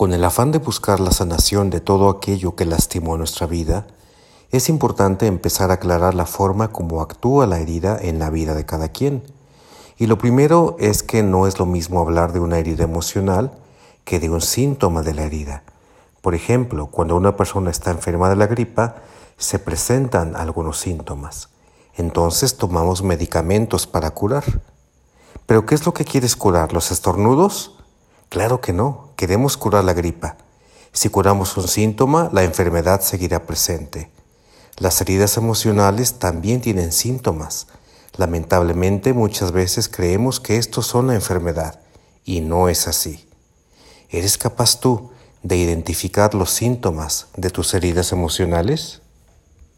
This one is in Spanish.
Con el afán de buscar la sanación de todo aquello que lastimó nuestra vida, es importante empezar a aclarar la forma como actúa la herida en la vida de cada quien. Y lo primero es que no es lo mismo hablar de una herida emocional que de un síntoma de la herida. Por ejemplo, cuando una persona está enferma de la gripa, se presentan algunos síntomas. Entonces tomamos medicamentos para curar. ¿Pero qué es lo que quieres curar? ¿Los estornudos? Claro que no, queremos curar la gripa. Si curamos un síntoma, la enfermedad seguirá presente. Las heridas emocionales también tienen síntomas. Lamentablemente muchas veces creemos que estos son la enfermedad y no es así. ¿Eres capaz tú de identificar los síntomas de tus heridas emocionales?